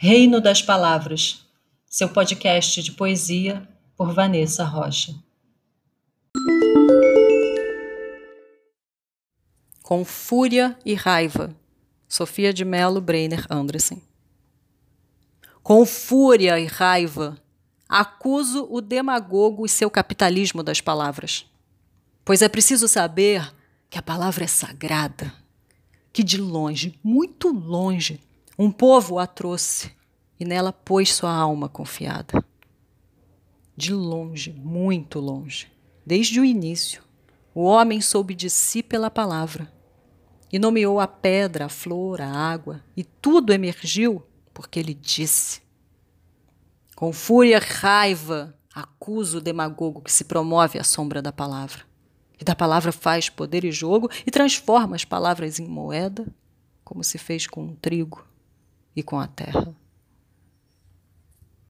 Reino das Palavras, seu podcast de poesia por Vanessa Rocha. Com fúria e raiva, Sofia de Mello Breiner Andressen. Com fúria e raiva, acuso o demagogo e seu capitalismo das palavras. Pois é preciso saber que a palavra é sagrada, que de longe, muito longe, um povo a trouxe e nela pôs sua alma confiada. De longe, muito longe, desde o início, o homem soube de si pela palavra e nomeou a pedra, a flor, a água, e tudo emergiu porque ele disse. Com fúria raiva, acuso o demagogo que se promove à sombra da palavra. E da palavra faz poder e jogo e transforma as palavras em moeda, como se fez com o trigo e com a terra.